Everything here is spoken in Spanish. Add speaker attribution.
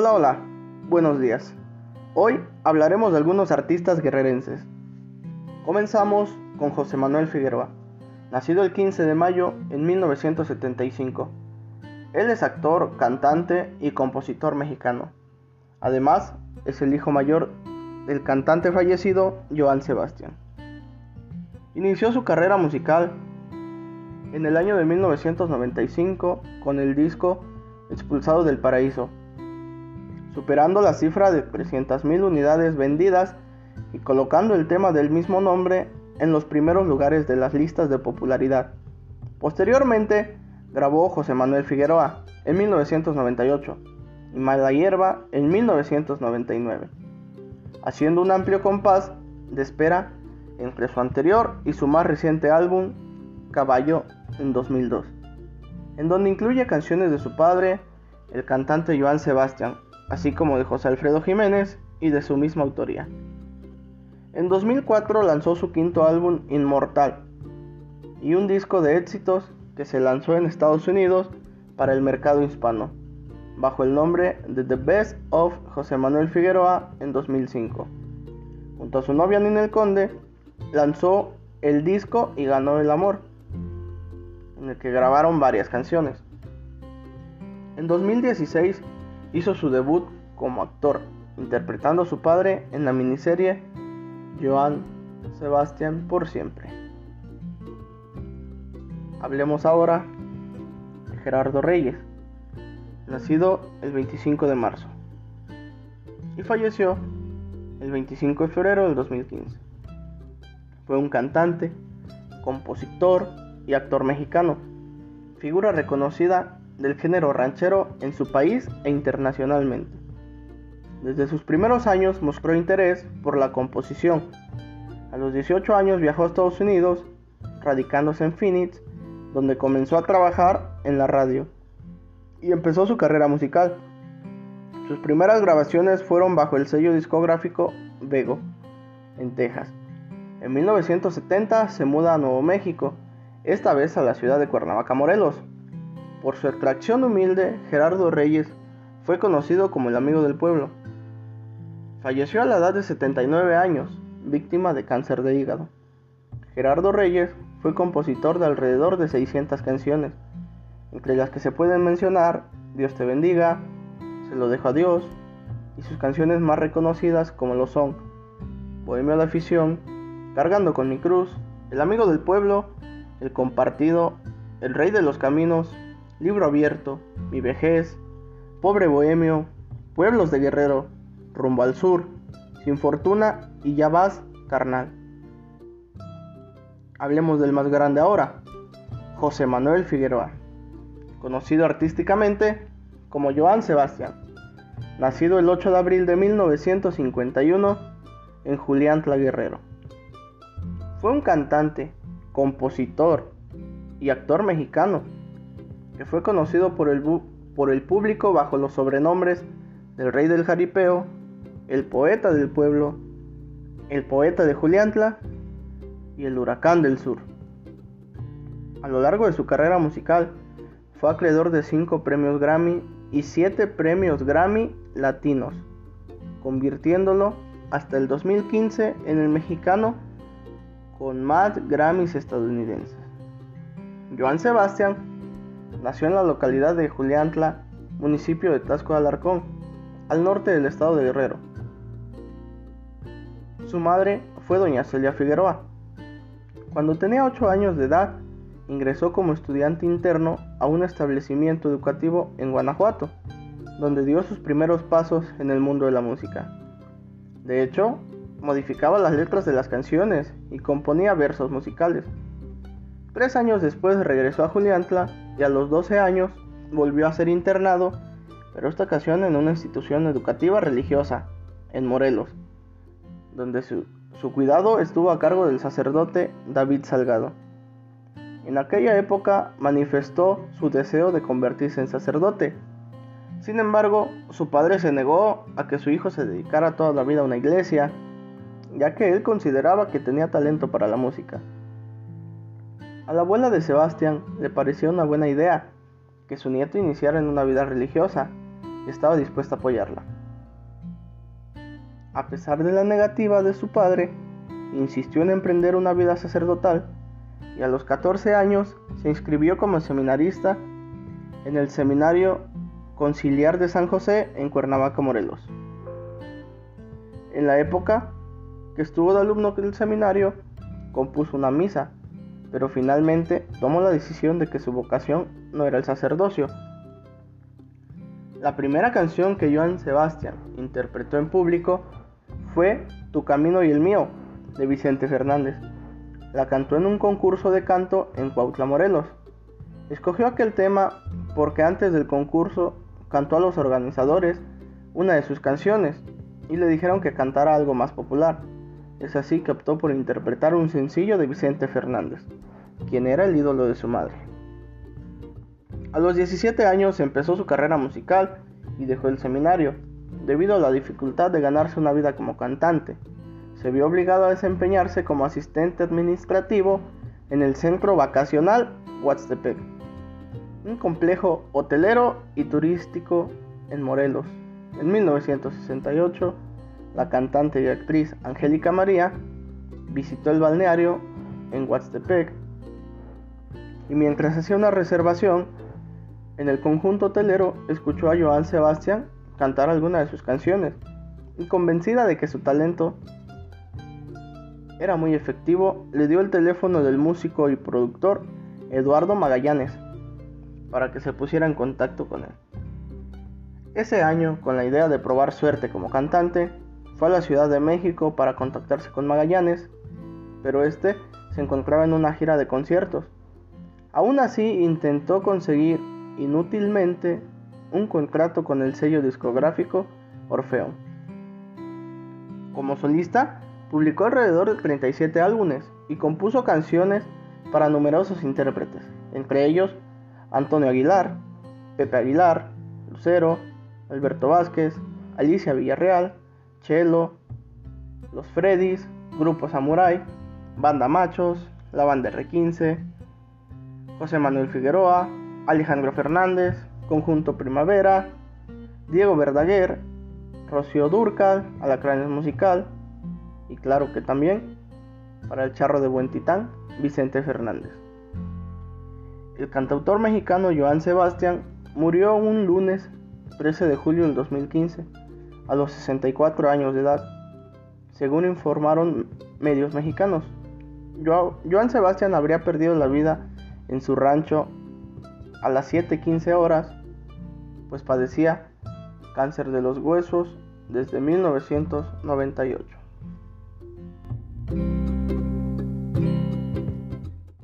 Speaker 1: Hola, hola, buenos días. Hoy hablaremos de algunos artistas guerrerenses. Comenzamos con José Manuel Figueroa, nacido el 15 de mayo en 1975. Él es actor, cantante y compositor mexicano. Además, es el hijo mayor del cantante fallecido Joan Sebastián. Inició su carrera musical en el año de 1995 con el disco Expulsado del Paraíso, superando la cifra de 300.000 unidades vendidas y colocando el tema del mismo nombre en los primeros lugares de las listas de popularidad. Posteriormente, grabó José Manuel Figueroa en 1998 y Mala Hierba en 1999, haciendo un amplio compás de espera entre su anterior y su más reciente álbum, Caballo, en 2002, en donde incluye canciones de su padre, el cantante Joan Sebastián, así como de José Alfredo Jiménez y de su misma autoría. En 2004 lanzó su quinto álbum Inmortal y un disco de éxitos que se lanzó en Estados Unidos para el mercado hispano, bajo el nombre de The Best of José Manuel Figueroa en 2005. Junto a su novia Ninel Conde, lanzó el disco y ganó el amor, en el que grabaron varias canciones. En 2016 hizo su debut como actor, interpretando a su padre en la miniserie Joan Sebastián por siempre. Hablemos ahora de Gerardo Reyes, nacido el 25 de marzo y falleció el 25 de febrero del 2015. Fue un cantante, compositor y actor mexicano, figura reconocida del género ranchero en su país e internacionalmente. Desde sus primeros años mostró interés por la composición. A los 18 años viajó a Estados Unidos, radicándose en Phoenix, donde comenzó a trabajar en la radio y empezó su carrera musical. Sus primeras grabaciones fueron bajo el sello discográfico Vego, en Texas. En 1970 se muda a Nuevo México, esta vez a la ciudad de Cuernavaca, Morelos. Por su extracción humilde, Gerardo Reyes fue conocido como el amigo del pueblo. Falleció a la edad de 79 años, víctima de cáncer de hígado. Gerardo Reyes fue compositor de alrededor de 600 canciones, entre las que se pueden mencionar Dios te bendiga, Se lo dejo a Dios, y sus canciones más reconocidas como lo son Bohemio de afición, Cargando con mi cruz, El amigo del pueblo, El compartido, El rey de los caminos, Libro abierto, Mi vejez, Pobre bohemio, Pueblos de guerrero, rumbo al sur, sin fortuna y ya vas, carnal. Hablemos del más grande ahora, José Manuel Figueroa, conocido artísticamente como Joan Sebastián, nacido el 8 de abril de 1951 en Julián Guerrero. Fue un cantante, compositor y actor mexicano que fue conocido por el, público bajo los sobrenombres del Rey del Jaripeo, el poeta del pueblo, el poeta de Juliantla y el huracán del sur. A lo largo de su carrera musical, fue acreedor de 5 premios Grammy y 7 premios Grammy latinos, convirtiéndolo hasta el 2015 en el mexicano con más Grammys estadounidenses. Joan Sebastián nació en la localidad de Juliantla, municipio de Tasco de Alarcón, al norte del estado de Guerrero. Su madre fue doña Celia Figueroa. Cuando tenía 8 años de edad, ingresó como estudiante interno a un establecimiento educativo en Guanajuato, donde dio sus primeros pasos en el mundo de la música. De hecho, modificaba las letras de las canciones y componía versos musicales. Tres años después regresó a Juliantla y a los 12 años volvió a ser internado, pero esta ocasión en una institución educativa religiosa, en Morelos donde su, cuidado estuvo a cargo del sacerdote David Salgado. En aquella época manifestó su deseo de convertirse en sacerdote. Sin embargo, su padre se negó a que su hijo se dedicara toda la vida a una iglesia, ya que él consideraba que tenía talento para la música. A la abuela de Sebastián le pareció una buena idea que su nieto iniciara en una vida religiosa, y estaba dispuesta a apoyarla. A pesar de la negativa de su padre, insistió en emprender una vida sacerdotal y a los 14 años se inscribió como seminarista en el Seminario Conciliar de San José en Cuernavaca, Morelos. En la época que estuvo de alumno del seminario, compuso una misa, pero finalmente tomó la decisión de que su vocación no era el sacerdocio. La primera canción que Joan Sebastián interpretó en público fue Tu camino y el mío, de Vicente Fernández. La cantó en un concurso de canto en Cuautla, Morelos. Escogió aquel tema porque antes del concurso cantó a los organizadores una de sus canciones y le dijeron que cantara algo más popular. Es así que optó por interpretar un sencillo de Vicente Fernández, quien era el ídolo de su madre. A los 17 años empezó su carrera musical y dejó el seminario, debido a la dificultad de ganarse una vida como cantante. Se vio obligado a desempeñarse como asistente administrativo en el centro vacacional Huastepec, un complejo hotelero y turístico en Morelos. En 1968, la cantante y actriz Angélica María visitó el balneario en Huastepec y mientras hacía una reservación en el conjunto hotelero escuchó a Joan Sebastián cantar alguna de sus canciones y convencida de que su talento era muy efectivo, le dio el teléfono del músico y productor Eduardo Magallanes para que se pusiera en contacto con él. Ese año, con la idea de probar suerte como cantante, fue a la Ciudad de México para contactarse con Magallanes, pero este se encontraba en una gira de conciertos. Aún así intentó conseguir inútilmente un contrato con el sello discográfico Orfeón. Como solista, publicó alrededor de 37 álbumes y compuso canciones para numerosos intérpretes, entre ellos Antonio Aguilar, Pepe Aguilar, Lucero, Alberto Vázquez, Alicia Villarreal, Chelo, Los Freddys, Grupo Samurai, Banda Machos, La Banda R15, José Manuel Figueroa, Alejandro Fernández, Conjunto Primavera, Diego Verdaguer, Rocío Durcal, Alacranes Musical y claro que también para el charro de Buen Titán, Vicente Fernández. El cantautor mexicano Joan Sebastián murió un lunes 13 de julio del 2015 a los 64 años de edad, según informaron medios mexicanos. Joan Sebastián habría perdido la vida en su rancho a las 7.15 horas pues padecía cáncer de los huesos desde 1998.